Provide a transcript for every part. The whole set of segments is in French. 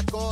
I go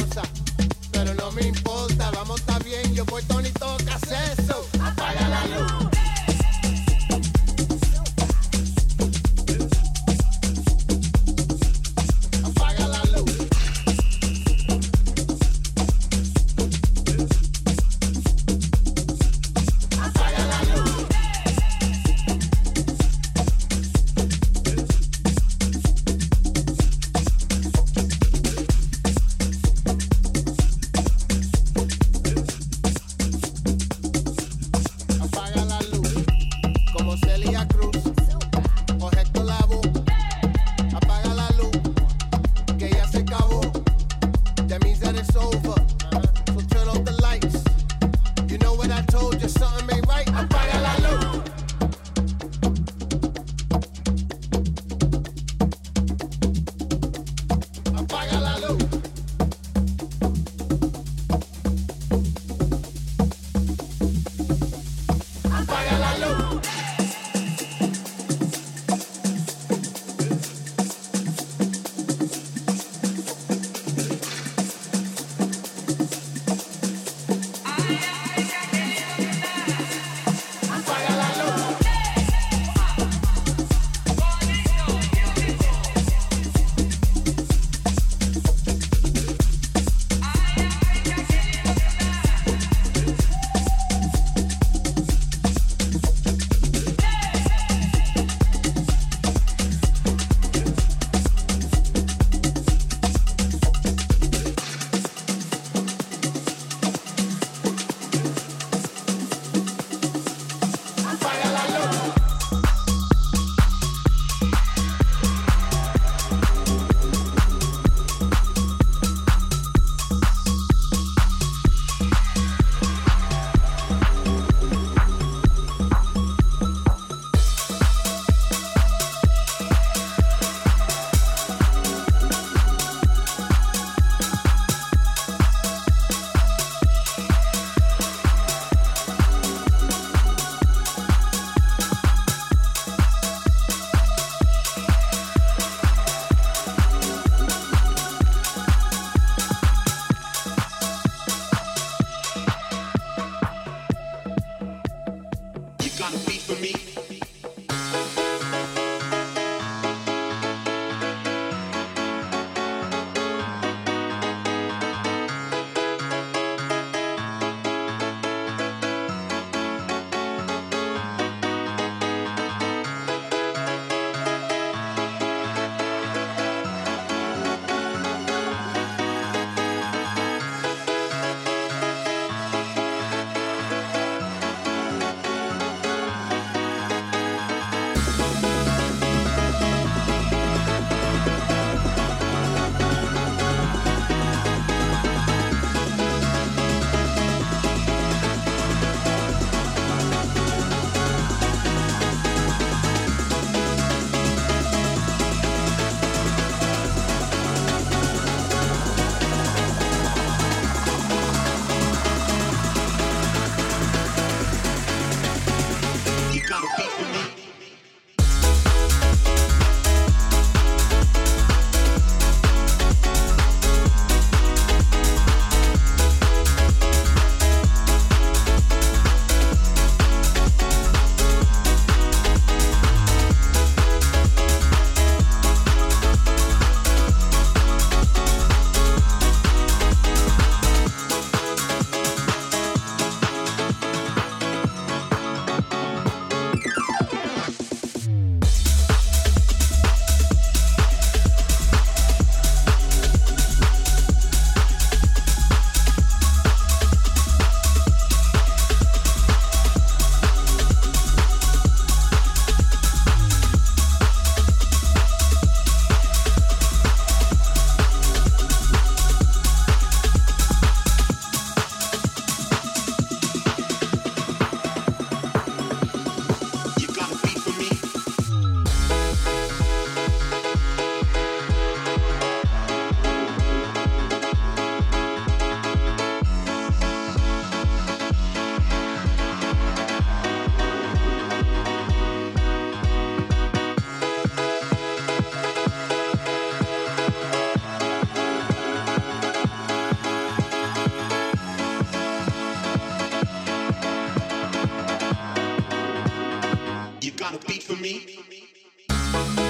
got a beat for me?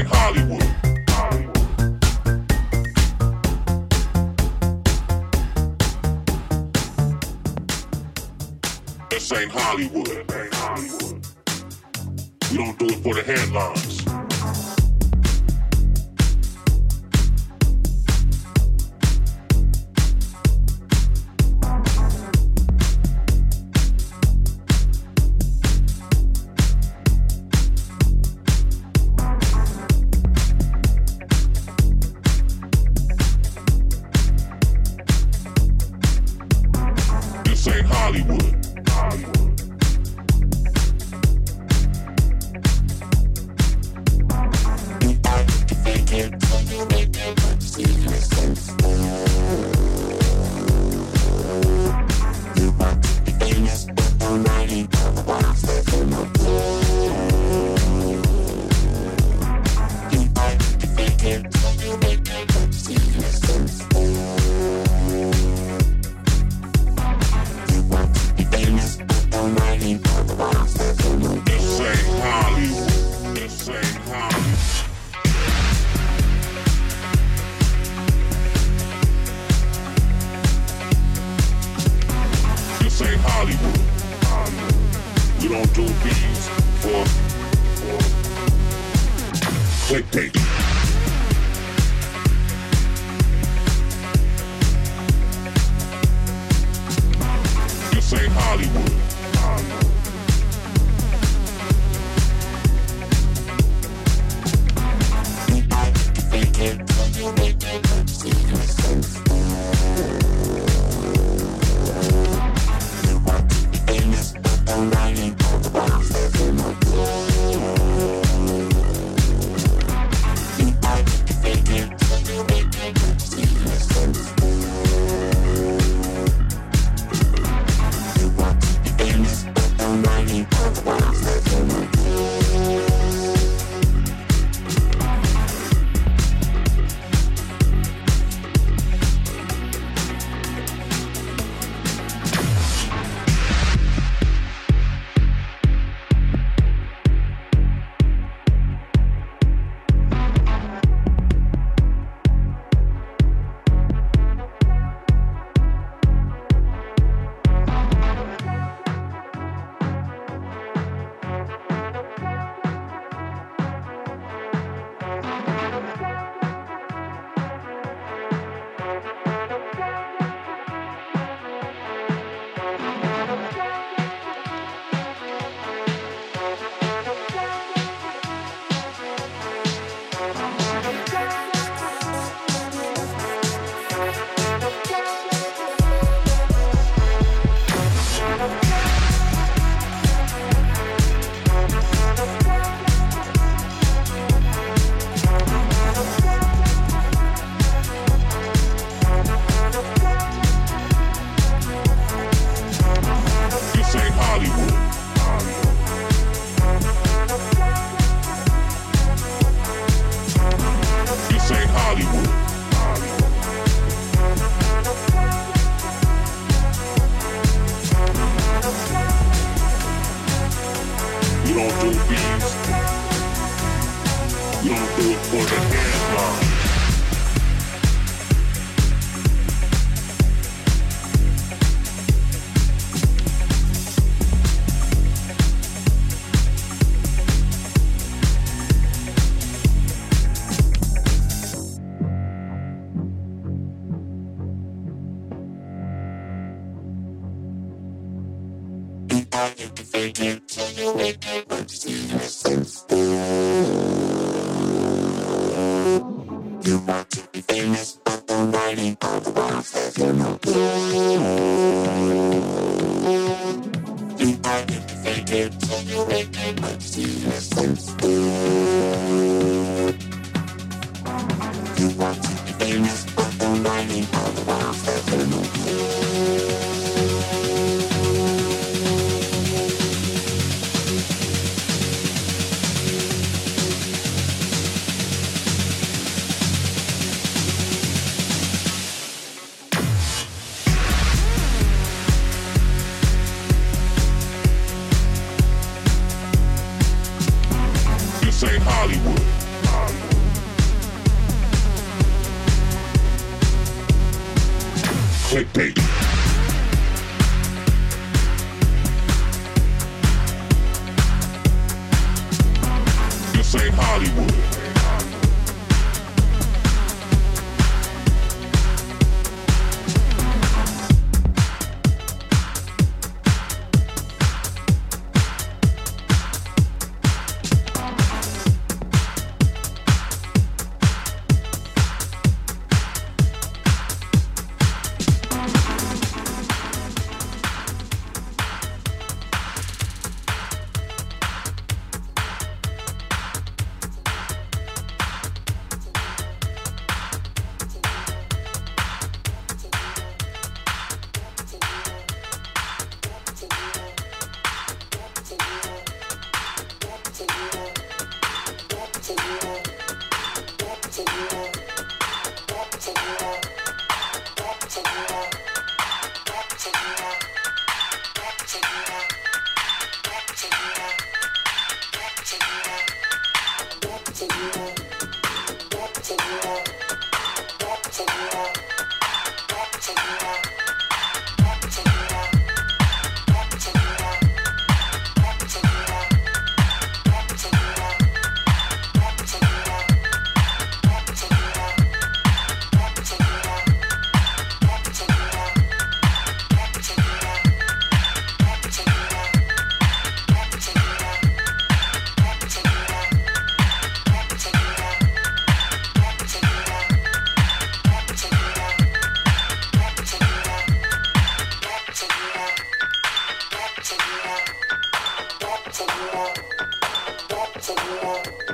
named Hollywood. This ain't Hollywood. We don't do it for the headlines. Hollywood. Thank you.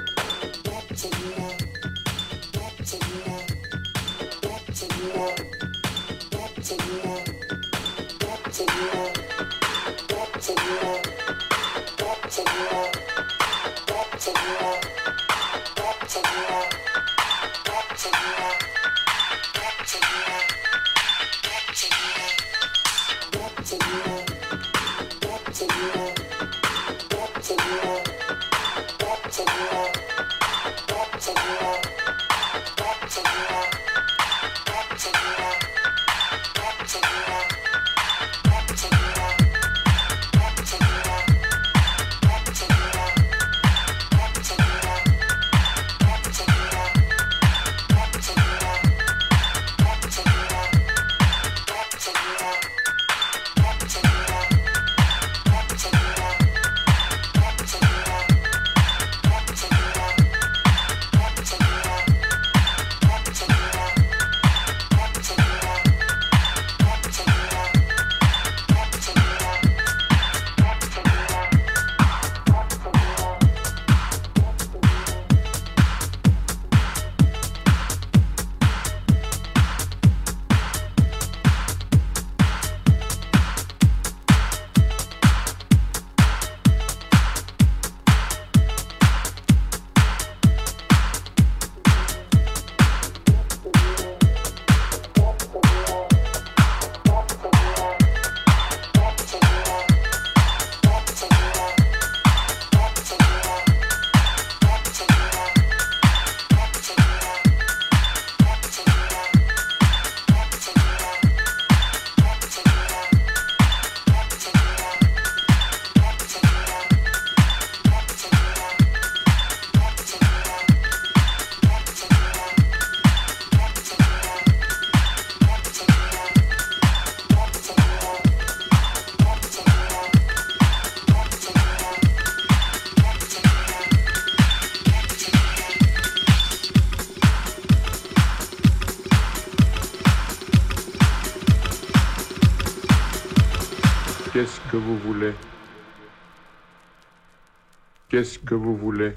Qu'est-ce que vous voulez?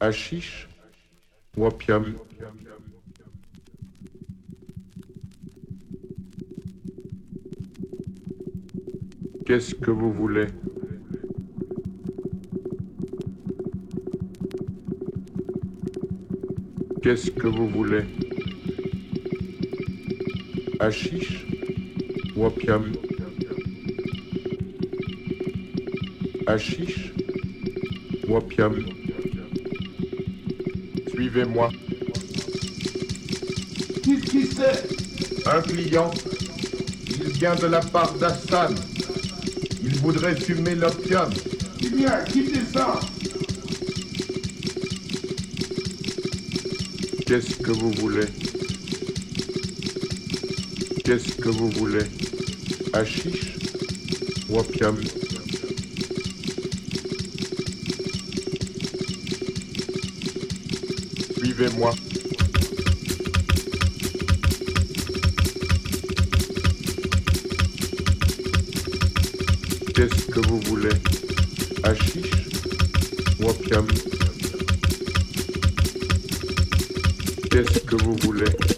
Hachiche ou opium Qu'est-ce que vous voulez? Qu'est-ce que vous voulez? Hachiche ou opium opium Suivez-moi. Qu'est-ce qui c'est Un client. Vient de la part d'Hassan. Il voudrait fumer l'opium. Eh bien, quittez ça! Qu'est-ce que vous voulez? Qu'est-ce que vous voulez? Hachiche ou opium Suivez-moi. Qu'est-ce que vous voulez? Hachiche opium? Qu'est-ce que vous voulez?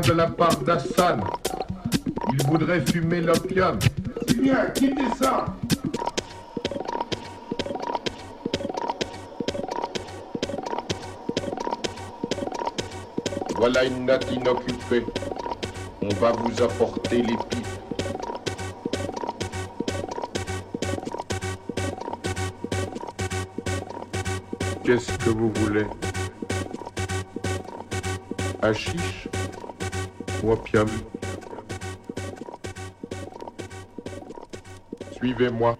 Vient de la part d'Hassan. Il voudrait fumer l'opium. Eh bien, quittez ça Voilà une natte inoccupée. On va vous apporter les pipes. Qu'est-ce que vous voulez? Hachiche ou opium Suivez-moi.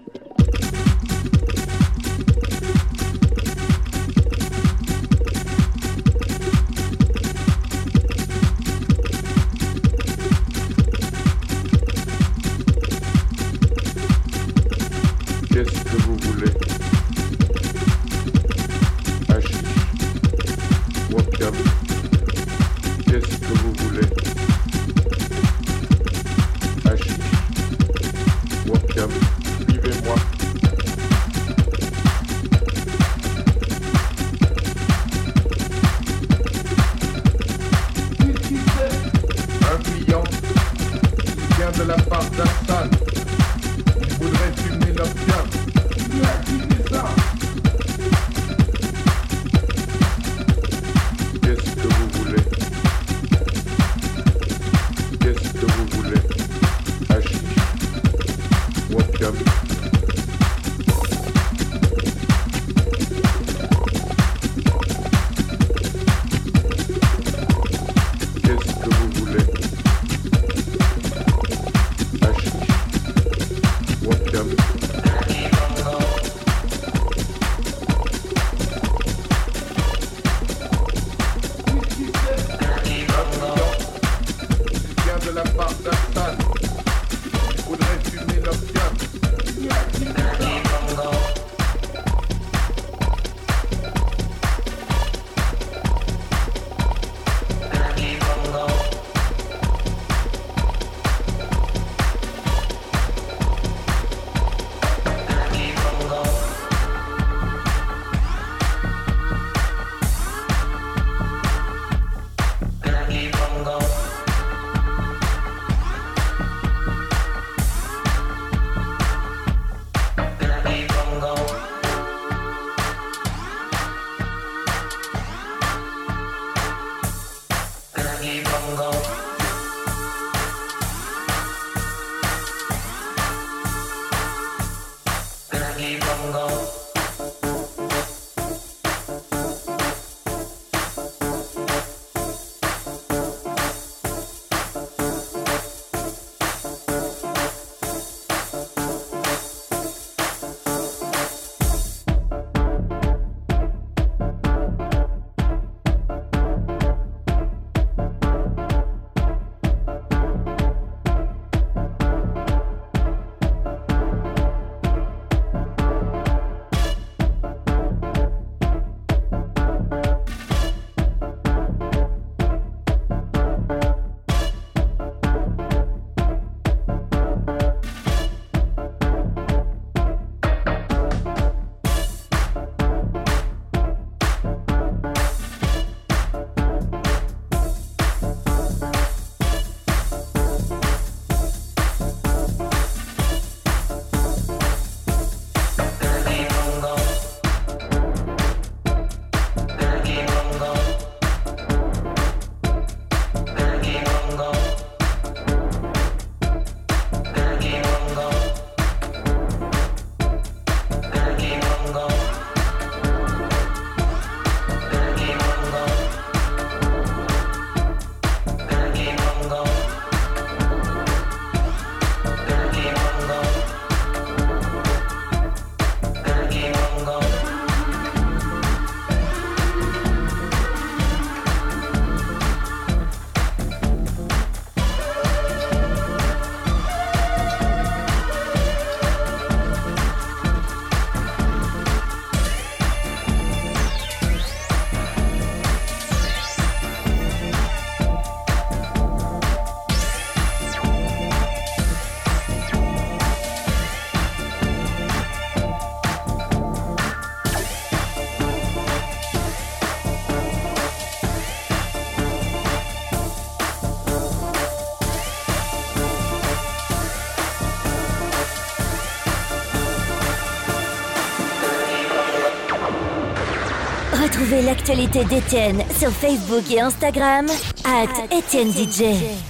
L'actualité d'Étienne sur Facebook et Instagram, at Étienne DJ.